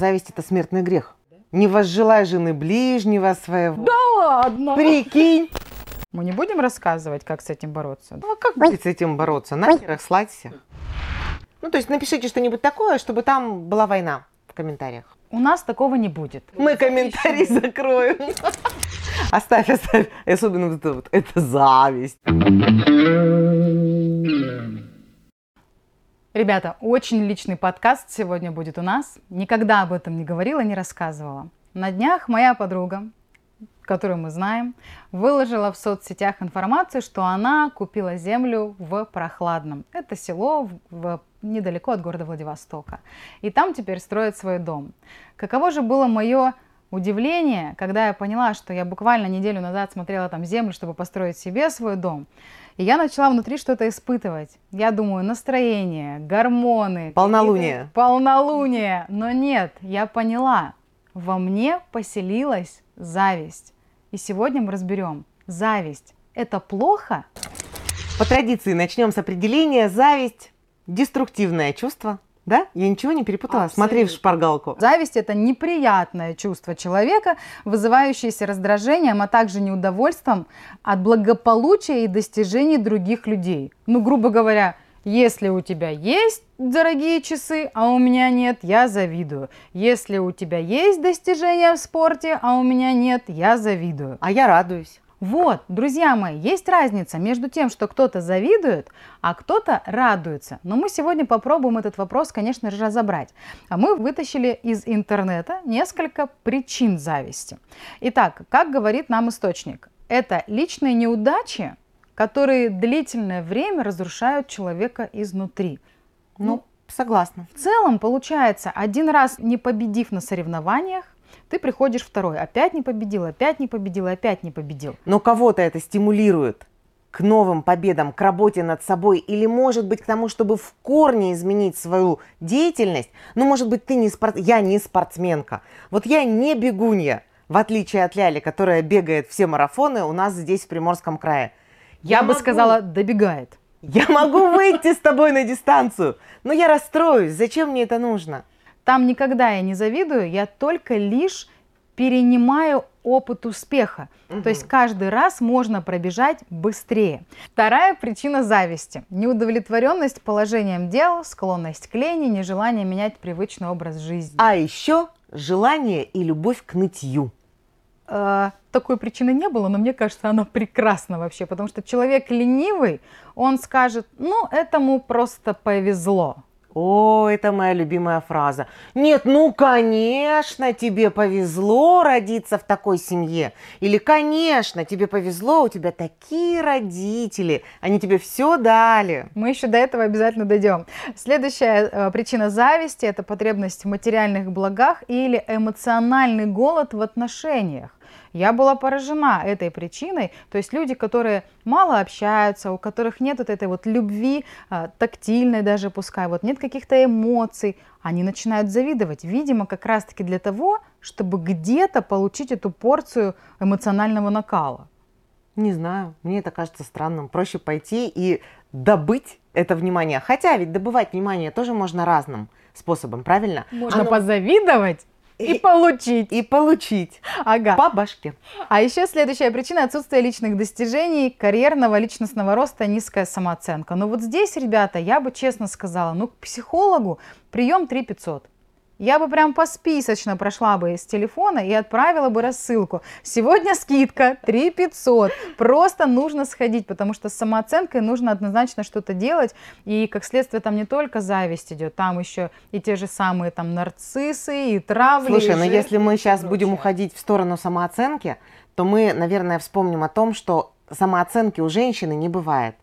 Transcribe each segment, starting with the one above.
Зависть – это смертный грех. Не возжелай жены ближнего своего. Да ладно. Прикинь. Мы не будем рассказывать, как с этим бороться. Ну а как будет с этим бороться? Нахер их слать всех. Ну то есть напишите что-нибудь такое, чтобы там была война в комментариях. У нас такого не будет. Мы комментарий закроем. Оставь, оставь. Особенно вот это вот. Это зависть. Ребята, очень личный подкаст сегодня будет у нас. Никогда об этом не говорила, не рассказывала. На днях моя подруга, которую мы знаем, выложила в соцсетях информацию, что она купила землю в Прохладном. Это село в, в, недалеко от города Владивостока. И там теперь строит свой дом. Каково же было мое удивление, когда я поняла, что я буквально неделю назад смотрела там землю, чтобы построить себе свой дом. И я начала внутри что-то испытывать. Я думаю, настроение, гормоны. Полнолуние. Полнолуние. Но нет, я поняла, во мне поселилась зависть. И сегодня мы разберем, зависть – это плохо? По традиции начнем с определения. Зависть – деструктивное чувство – да? Я ничего не перепутала? Абсолютно. Смотри в шпаргалку. Зависть – это неприятное чувство человека, вызывающееся раздражением, а также неудовольствием от благополучия и достижений других людей. Ну, грубо говоря, если у тебя есть дорогие часы, а у меня нет, я завидую. Если у тебя есть достижения в спорте, а у меня нет, я завидую. А я радуюсь. Вот, друзья мои, есть разница между тем, что кто-то завидует, а кто-то радуется. Но мы сегодня попробуем этот вопрос, конечно же, разобрать. А мы вытащили из интернета несколько причин зависти. Итак, как говорит нам источник, это личные неудачи, которые длительное время разрушают человека изнутри. Ну, согласна. В целом, получается, один раз не победив на соревнованиях, ты приходишь второй, опять не победил, опять не победил, опять не победил. Но кого-то это стимулирует к новым победам, к работе над собой, или может быть к тому, чтобы в корне изменить свою деятельность. Ну, может быть, ты не спорт... я не спортсменка, вот я не бегунья, в отличие от Ляли, которая бегает все марафоны у нас здесь в Приморском крае. Я, я бы могу... сказала, добегает. Я могу выйти с тобой на дистанцию, но я расстроюсь. Зачем мне это нужно? Там никогда я не завидую, я только лишь перенимаю опыт успеха. Угу. То есть каждый раз можно пробежать быстрее. Вторая причина зависти. Неудовлетворенность положением дел, склонность к лени, нежелание менять привычный образ жизни. А еще желание и любовь к нытью. Э, такой причины не было, но мне кажется, она прекрасна вообще, потому что человек ленивый, он скажет, ну, этому просто повезло. О, это моя любимая фраза. Нет, ну, конечно, тебе повезло родиться в такой семье. Или, конечно, тебе повезло, у тебя такие родители, они тебе все дали. Мы еще до этого обязательно дойдем. Следующая э, причина зависти – это потребность в материальных благах или эмоциональный голод в отношениях. Я была поражена этой причиной. То есть люди, которые мало общаются, у которых нет вот этой вот любви, а, тактильной даже пускай, вот нет каких-то эмоций, они начинают завидовать. Видимо, как раз-таки для того, чтобы где-то получить эту порцию эмоционального накала. Не знаю, мне это кажется странным. Проще пойти и добыть это внимание. Хотя ведь добывать внимание тоже можно разным способом, правильно? Можно Оно... позавидовать и, получить. И получить. Ага. По башке. А еще следующая причина – отсутствие личных достижений, карьерного, личностного роста, низкая самооценка. Но вот здесь, ребята, я бы честно сказала, ну, к психологу прием 3 500 я бы прям посписочно прошла бы с телефона и отправила бы рассылку. Сегодня скидка 3 500. Просто нужно сходить, потому что с самооценкой нужно однозначно что-то делать. И как следствие там не только зависть идет, там еще и те же самые там нарциссы, и травли. Слушай, и но если мы сейчас будем уходить в сторону самооценки, то мы, наверное, вспомним о том, что самооценки у женщины не бывает.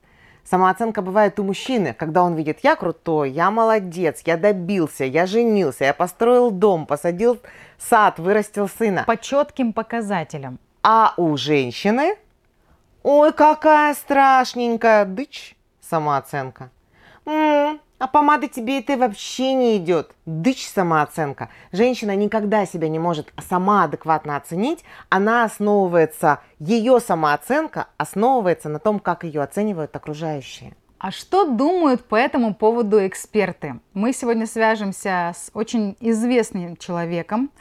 Самооценка бывает у мужчины, когда он видит, я крутой, я молодец, я добился, я женился, я построил дом, посадил сад, вырастил сына. По четким показателям. А у женщины, ой, какая страшненькая дычь, самооценка. М-м, а помада тебе это вообще не идет. Дычь самооценка. Женщина никогда себя не может сама адекватно оценить. Она основывается, ее самооценка основывается на том, как ее оценивают окружающие. А что думают по этому поводу эксперты? Мы сегодня свяжемся с очень известным человеком,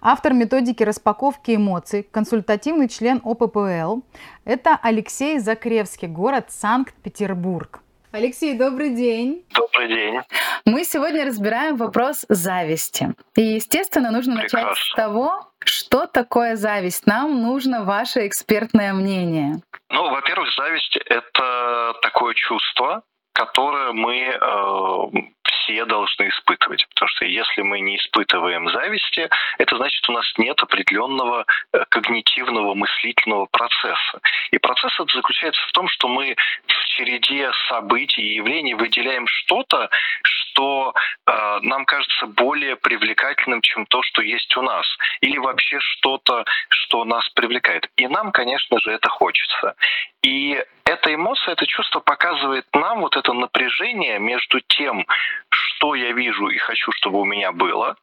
автор методики распаковки эмоций, консультативный член ОППЛ. Это Алексей Закревский, город Санкт-Петербург. Алексей, добрый день. Добрый день. Мы сегодня разбираем вопрос зависти. И, естественно, нужно Прекрасно. начать с того, что такое зависть. Нам нужно ваше экспертное мнение. Ну, во-первых, зависть — это такое чувство, которое мы э, все должны испытывать. Потому что если мы не испытываем зависти, это значит, у нас нет определенного э, когнитивного мыслительного процесса. И процесс этот заключается в том, что мы в череде событий и явлений выделяем что-то, что э, нам кажется более привлекательным, чем то, что есть у нас. Или вообще что-то, что нас привлекает. И нам, конечно же, это хочется. И эта эмоция, это чувство показывает нам вот это напряжение между тем, что я вижу и хочу, чтобы у меня было,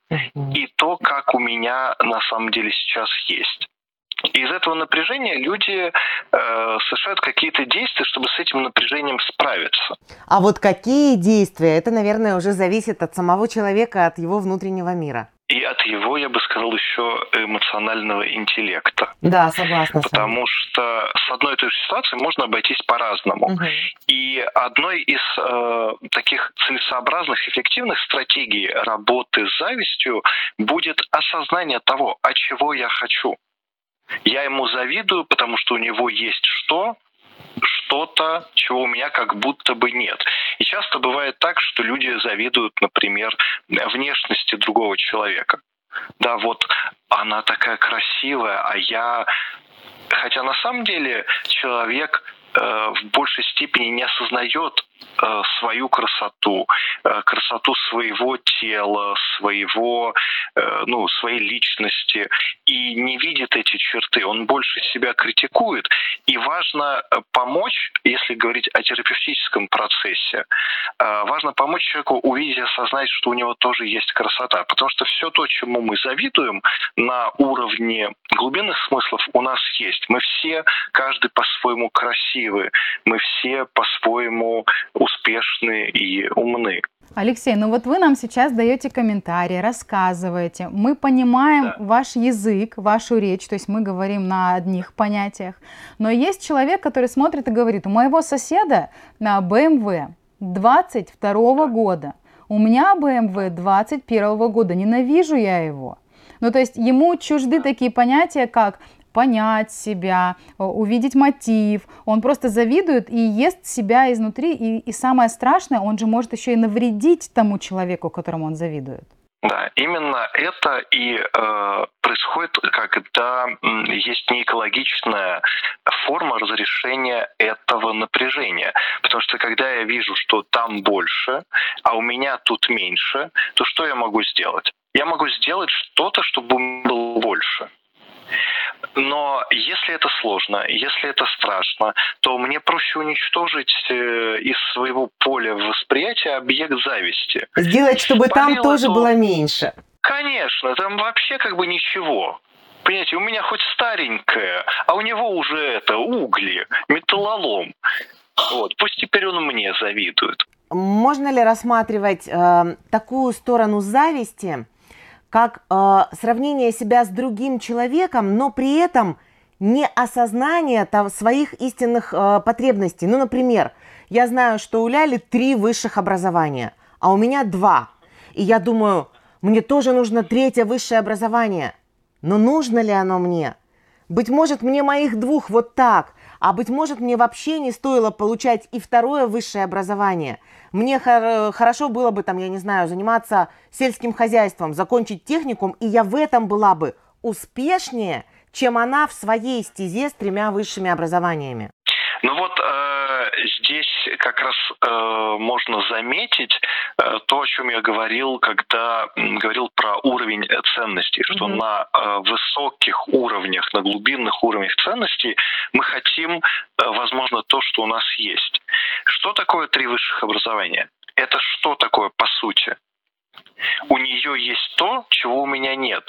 и то, как у меня на самом деле сейчас есть. И из этого напряжения люди э, совершают какие-то действия, чтобы с этим напряжением справиться. А вот какие действия? Это, наверное, уже зависит от самого человека, от его внутреннего мира и от его, я бы сказал, еще эмоционального интеллекта. Да, согласна. Потому что с одной и той же ситуацией можно обойтись по-разному. Угу. И одной из э, таких целесообразных, эффективных стратегий работы с завистью будет осознание того, а чего я хочу. Я ему завидую, потому что у него есть что, что-то, чего у меня как будто бы нет. И часто бывает так, что люди завидуют, например, внешности другого человека. Да, вот она такая красивая, а я... Хотя на самом деле человек э, в большей степени не осознает свою красоту, э, красоту своего тела, своего, э, ну, своей личности и не видит эти черты. Он больше себя критикует. И важно помочь, если говорить о терапевтическом процессе, важно помочь человеку увидеть и осознать, что у него тоже есть красота. Потому что все то, чему мы завидуем на уровне глубинных смыслов, у нас есть. Мы все, каждый по-своему красивы, мы все по-своему успешны и умны. Алексей, ну вот вы нам сейчас даете комментарии, рассказываете. Мы понимаем да. ваш язык, вашу речь, то есть мы говорим на одних понятиях. Но есть человек, который смотрит и говорит, у моего соседа на BMW 22 да. года, у меня BMW 21 года, ненавижу я его. Ну, то есть ему чужды такие понятия, как понять себя, э, увидеть мотив. Он просто завидует и ест себя изнутри. И, и самое страшное, он же может еще и навредить тому человеку, которому он завидует. Да, именно это и э, происходит, когда есть неэкологичная форма разрешения этого напряжения. Потому что когда я вижу, что там больше, а у меня тут меньше, то что я могу сделать? Я могу сделать что-то, чтобы было больше. Но если это сложно, если это страшно, то мне проще уничтожить э, из своего поля восприятия объект зависти. Сделать, чтобы Спалило, там тоже то... было меньше. Конечно, там вообще как бы ничего. Понимаете, у меня хоть старенькая, а у него уже это угли, металлолом. Вот, пусть теперь он мне завидует. Можно ли рассматривать э, такую сторону зависти, как э, сравнение себя с другим человеком, но при этом не осознание там, своих истинных э, потребностей. Ну, например, я знаю, что у Ляли три высших образования, а у меня два. И я думаю, мне тоже нужно третье высшее образование. Но нужно ли оно мне? Быть может, мне моих двух вот так, а быть может, мне вообще не стоило получать и второе высшее образование – мне хор- хорошо было бы, там, я не знаю, заниматься сельским хозяйством, закончить техникум, и я в этом была бы успешнее, чем она в своей стезе с тремя высшими образованиями. Ну вот э, здесь как раз э, можно заметить э, то, о чем я говорил, когда м, говорил про уровень ценностей, что mm-hmm. на э, высоких уровнях, на глубинных уровнях ценностей мы хотим, э, возможно, то, что у нас есть. Что такое три высших образования? Это что такое по сути? У нее есть то, чего у меня нет.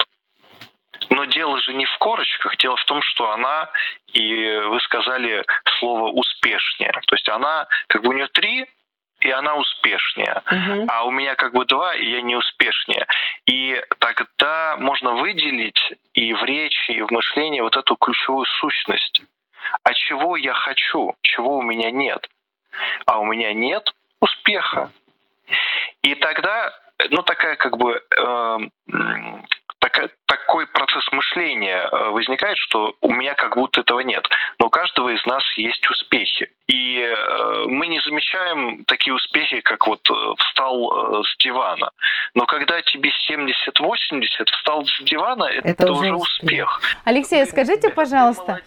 Но дело же не в корочках, дело в том, что она, и вы сказали слово успешнее. То есть она, как бы у нее три, и она успешнее. Uh-huh. А у меня как бы два, и я не успешнее. И тогда можно выделить и в речи, и в мышлении вот эту ключевую сущность. А чего я хочу, чего у меня нет? А у меня нет успеха. И тогда, ну такая как бы э, так, такой процесс мышления э, возникает, что у меня как будто этого нет. Но у каждого из нас есть успехи. И э, мы не замечаем такие успехи, как вот э, встал с дивана. Но когда тебе 70-80, встал с дивана, это, это уже успех. Алексей, скажите, пожалуйста,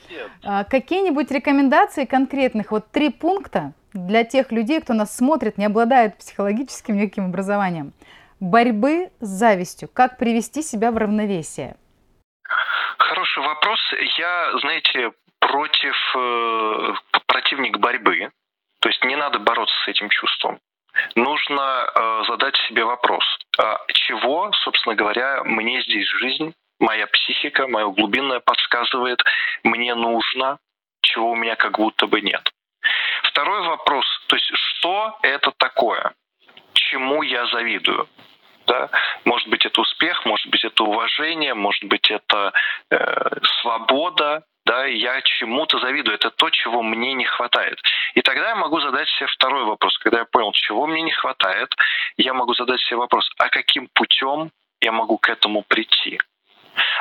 а, какие-нибудь рекомендации конкретных, вот три пункта для тех людей, кто нас смотрит, не обладает психологическим никаким образованием борьбы с завистью? Как привести себя в равновесие? Хороший вопрос. Я, знаете, против э, противник борьбы. То есть не надо бороться с этим чувством. Нужно э, задать себе вопрос, а чего, собственно говоря, мне здесь жизнь, моя психика, моя глубинная подсказывает, мне нужно, чего у меня как будто бы нет. Второй вопрос, то есть что это такое? чему я завидую. Да? Может быть, это успех, может быть, это уважение, может быть, это э, свобода, да, я чему-то завидую, это то, чего мне не хватает. И тогда я могу задать себе второй вопрос. Когда я понял, чего мне не хватает, я могу задать себе вопрос, а каким путем я могу к этому прийти?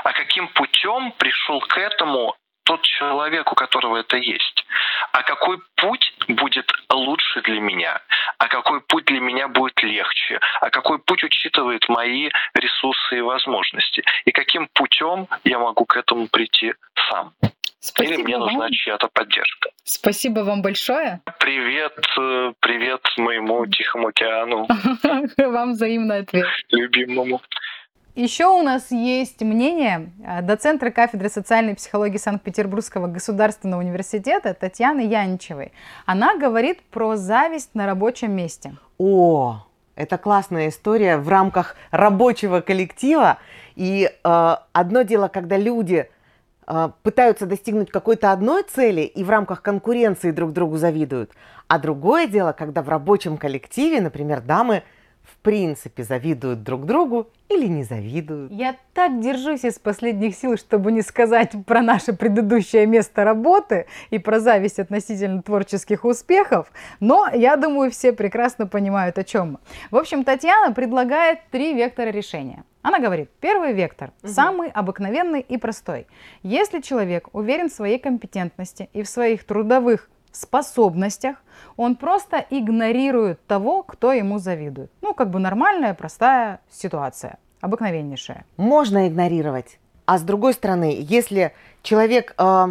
А каким путем пришел к этому тот человек, у которого это есть. А какой путь будет лучше для меня? А какой путь для меня будет легче? А какой путь учитывает мои ресурсы и возможности? И каким путем я могу к этому прийти сам? Спасибо Или мне нужна чья-то поддержка. Спасибо вам большое. Привет, э, привет моему Тихому океану. Вам взаимный ответ. Любимому. Еще у нас есть мнение э, доцентра кафедры социальной психологии Санкт-Петербургского государственного университета Татьяны Янчевой. Она говорит про зависть на рабочем месте. О, это классная история в рамках рабочего коллектива. И э, одно дело, когда люди э, пытаются достигнуть какой-то одной цели и в рамках конкуренции друг другу завидуют. А другое дело, когда в рабочем коллективе, например, дамы в принципе завидуют друг другу или не завидуют. Я так держусь из последних сил, чтобы не сказать про наше предыдущее место работы и про зависть относительно творческих успехов, но я думаю, все прекрасно понимают, о чем мы. В общем, Татьяна предлагает три вектора решения. Она говорит, первый вектор, угу. самый обыкновенный и простой. Если человек уверен в своей компетентности и в своих трудовых способностях, он просто игнорирует того, кто ему завидует. Ну, как бы нормальная, простая ситуация, обыкновеннейшая. Можно игнорировать. А с другой стороны, если человек э,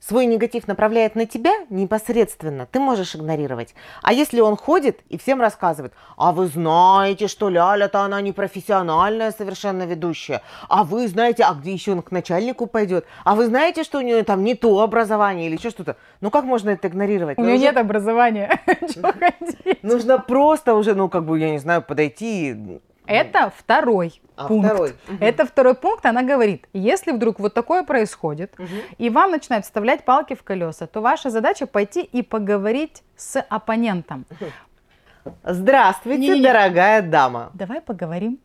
свой негатив направляет на тебя непосредственно, ты можешь игнорировать. А если он ходит и всем рассказывает, а вы знаете, что Ляля-то она не профессиональная совершенно ведущая, а вы знаете, а где еще он к начальнику пойдет, а вы знаете, что у нее там не то образование или еще что-то. Ну как можно это игнорировать? У нее нет образования. Нужно просто уже, ну как бы, я не знаю, подойти это второй а, пункт. Второй. Угу. Это второй пункт. Она говорит, если вдруг вот такое происходит, угу. и вам начинают вставлять палки в колеса, то ваша задача пойти и поговорить с оппонентом. Здравствуйте, Не-не-не. дорогая дама. Давай поговорим.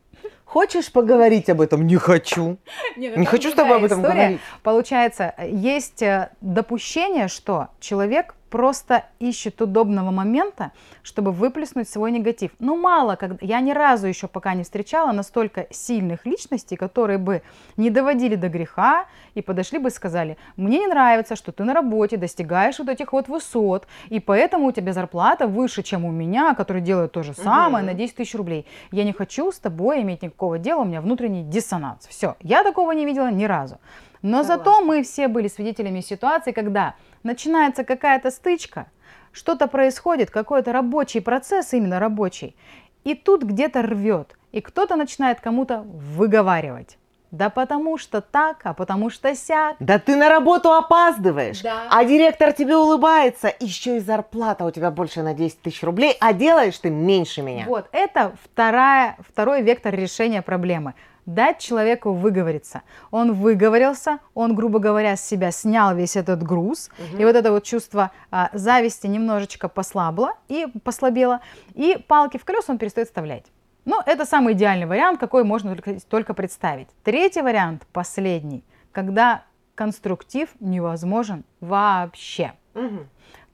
Хочешь поговорить об этом? Не хочу. Не, ну, не хочу с тобой об этом история. говорить. Получается, есть э, допущение, что человек просто ищет удобного момента, чтобы выплеснуть свой негатив. Ну, мало, когда я ни разу еще пока не встречала настолько сильных личностей, которые бы не доводили до греха и подошли бы и сказали, мне не нравится, что ты на работе достигаешь вот этих вот высот, и поэтому у тебя зарплата выше, чем у меня, который делает то же самое угу. на 10 тысяч рублей. Я не хочу с тобой иметь никакого дела, у меня внутренний диссонанс. Все, я такого не видела ни разу. Но Согласна. зато мы все были свидетелями ситуации, когда начинается какая-то стычка, что-то происходит, какой-то рабочий процесс, именно рабочий, и тут где-то рвет, и кто-то начинает кому-то выговаривать. Да потому что так, а потому что сяк. Да ты на работу опаздываешь, да. а директор тебе улыбается, еще и зарплата у тебя больше на 10 тысяч рублей, а делаешь ты меньше меня. Вот, это вторая, второй вектор решения проблемы. Дать человеку выговориться. Он выговорился, он, грубо говоря, с себя снял весь этот груз, угу. и вот это вот чувство а, зависти немножечко послабло и послабело, и палки в колеса он перестает вставлять. Ну, это самый идеальный вариант, какой можно только, только представить. Третий вариант, последний, когда конструктив невозможен вообще. Угу.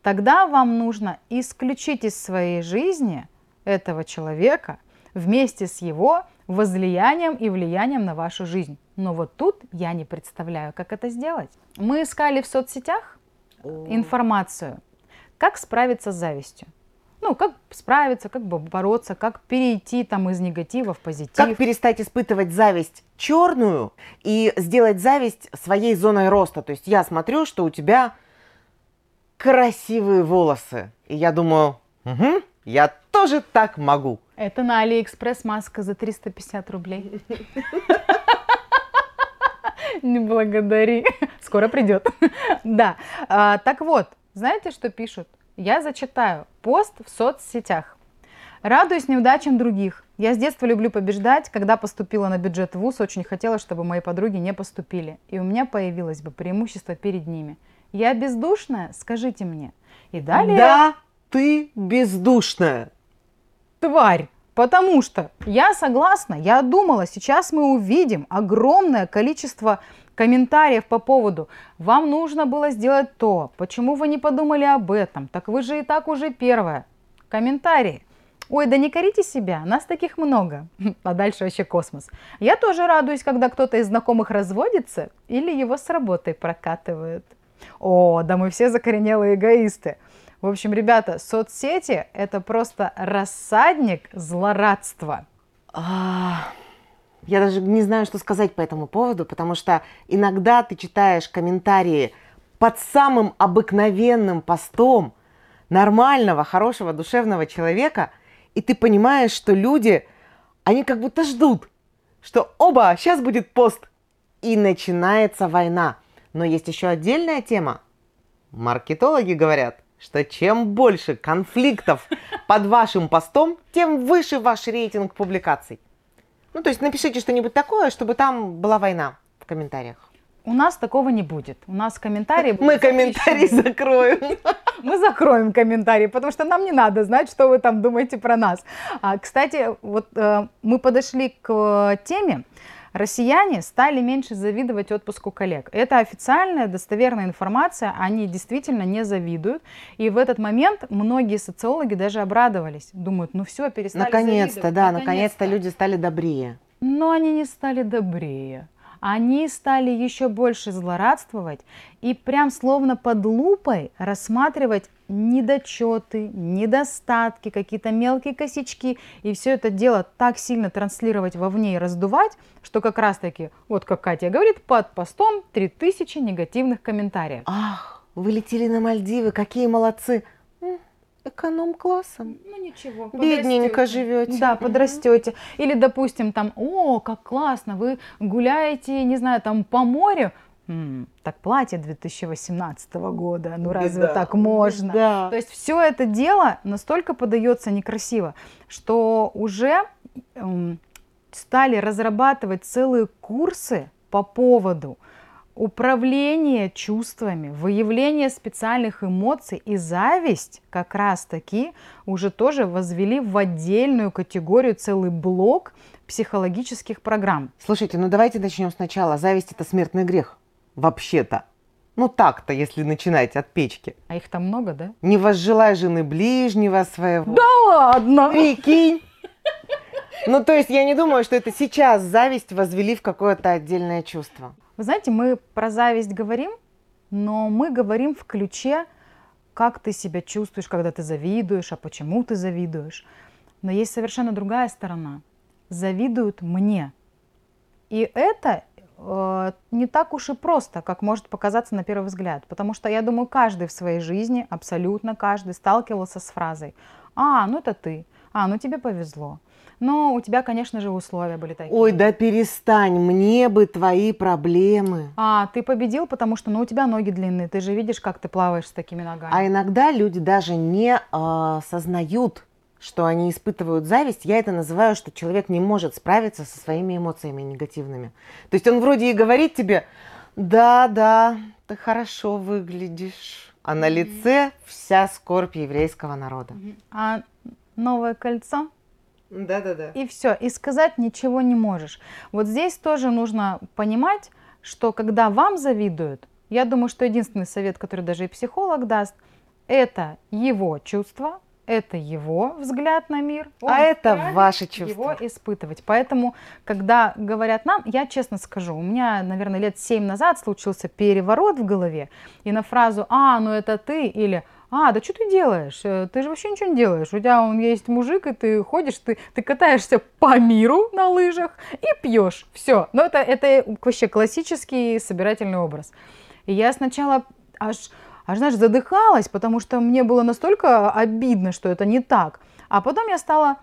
Тогда вам нужно исключить из своей жизни этого человека вместе с его возлиянием и влиянием на вашу жизнь. Но вот тут я не представляю, как это сделать. Мы искали в соцсетях информацию, как справиться с завистью. Ну, как справиться, как бы бороться, как перейти там из негатива в позитив. Как перестать испытывать зависть черную и сделать зависть своей зоной роста. То есть я смотрю, что у тебя красивые волосы. И я думаю, угу, я тоже так могу. Это на Алиэкспресс маска за 350 рублей. Не благодари. Скоро придет. Да. А, так вот, знаете, что пишут? Я зачитаю пост в соцсетях. Радуюсь неудачам других. Я с детства люблю побеждать. Когда поступила на бюджет ВУЗ, очень хотела, чтобы мои подруги не поступили. И у меня появилось бы преимущество перед ними. Я бездушная? Скажите мне. И далее... Да, ты бездушная. Тварь. Потому что я согласна, я думала, сейчас мы увидим огромное количество комментариев по поводу «Вам нужно было сделать то, почему вы не подумали об этом, так вы же и так уже первое». Комментарии. Ой, да не корите себя, нас таких много. А дальше вообще космос. Я тоже радуюсь, когда кто-то из знакомых разводится или его с работой прокатывают. О, да мы все закоренелые эгоисты. В общем, ребята, соцсети – это просто рассадник злорадства. А, я даже не знаю, что сказать по этому поводу, потому что иногда ты читаешь комментарии под самым обыкновенным постом нормального, хорошего, душевного человека, и ты понимаешь, что люди, они как будто ждут, что оба, сейчас будет пост, и начинается война. Но есть еще отдельная тема. Маркетологи говорят – что чем больше конфликтов под вашим постом, тем выше ваш рейтинг публикаций. Ну, то есть напишите что-нибудь такое, чтобы там была война в комментариях. У нас такого не будет. У нас комментарии... Мы комментарии закроем. Мы закроем комментарии, потому что нам не надо знать, что вы там думаете про нас. А, кстати, вот э, мы подошли к э, теме, Россияне стали меньше завидовать отпуску коллег. Это официальная, достоверная информация, они действительно не завидуют. И в этот момент многие социологи даже обрадовались. Думают, ну все, перестали Наконец-то, да, наконец-то люди стали добрее. Но они не стали добрее они стали еще больше злорадствовать и прям словно под лупой рассматривать недочеты, недостатки, какие-то мелкие косячки, и все это дело так сильно транслировать вовне и раздувать, что как раз-таки, вот как Катя говорит, под постом 3000 негативных комментариев. Ах, вы летели на Мальдивы, какие молодцы! эконом-классом. Ну ничего, бедненько живете. Да, подрастете. Или, допустим, там, о, как классно, вы гуляете, не знаю, там по морю. М-м, так платье 2018 года, ну разве да, так можно? Да. То есть все это дело настолько подается некрасиво, что уже эм, стали разрабатывать целые курсы по поводу управление чувствами, выявление специальных эмоций и зависть как раз-таки уже тоже возвели в отдельную категорию целый блок психологических программ. Слушайте, ну давайте начнем сначала. Зависть это смертный грех. Вообще-то. Ну так-то, если начинать от печки. А их там много, да? Не возжелай жены ближнего своего. Да ладно! Прикинь! Ну, то есть я не думаю, что это сейчас зависть возвели в какое-то отдельное чувство. Вы знаете, мы про зависть говорим, но мы говорим в ключе, как ты себя чувствуешь, когда ты завидуешь, а почему ты завидуешь. Но есть совершенно другая сторона. Завидуют мне. И это не так уж и просто, как может показаться на первый взгляд. Потому что я думаю, каждый в своей жизни, абсолютно каждый, сталкивался с фразой «А, ну это ты», «А, ну тебе повезло», но у тебя, конечно же, условия были такие. Ой, да перестань, мне бы твои проблемы. А, ты победил, потому что, ну, у тебя ноги длинные, ты же видишь, как ты плаваешь с такими ногами. А иногда люди даже не э, сознают, что они испытывают зависть, я это называю, что человек не может справиться со своими эмоциями негативными. То есть он вроде и говорит тебе, да, да, ты хорошо выглядишь, а на лице вся скорбь еврейского народа. А новое кольцо? Да, да, да. И все, и сказать ничего не можешь. Вот здесь тоже нужно понимать, что когда вам завидуют, я думаю, что единственный совет, который даже и психолог даст, это его чувство, это его взгляд на мир. а это ваши чувства. Его испытывать. Поэтому, когда говорят нам, я честно скажу, у меня, наверное, лет семь назад случился переворот в голове, и на фразу «А, ну это ты» или а, да что ты делаешь? Э, ты же вообще ничего не делаешь. У тебя он есть мужик, и ты ходишь, ты, ты катаешься по миру на лыжах и пьешь. Все. Но это, это вообще классический собирательный образ. И я сначала аж, аж, знаешь, задыхалась, потому что мне было настолько обидно, что это не так. А потом я стала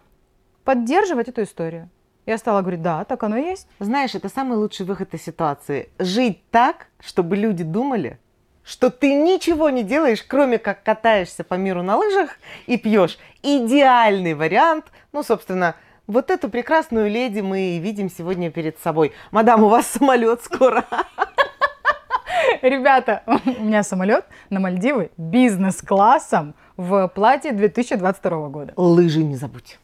поддерживать эту историю. Я стала говорить, да, так оно и есть. Знаешь, это самый лучший выход из ситуации. Жить так, чтобы люди думали, что ты ничего не делаешь, кроме как катаешься по миру на лыжах и пьешь. Идеальный вариант. Ну, собственно, вот эту прекрасную леди мы видим сегодня перед собой. Мадам, у вас самолет скоро. Ребята, у меня самолет на Мальдивы бизнес-классом в платье 2022 года. Лыжи не забудь.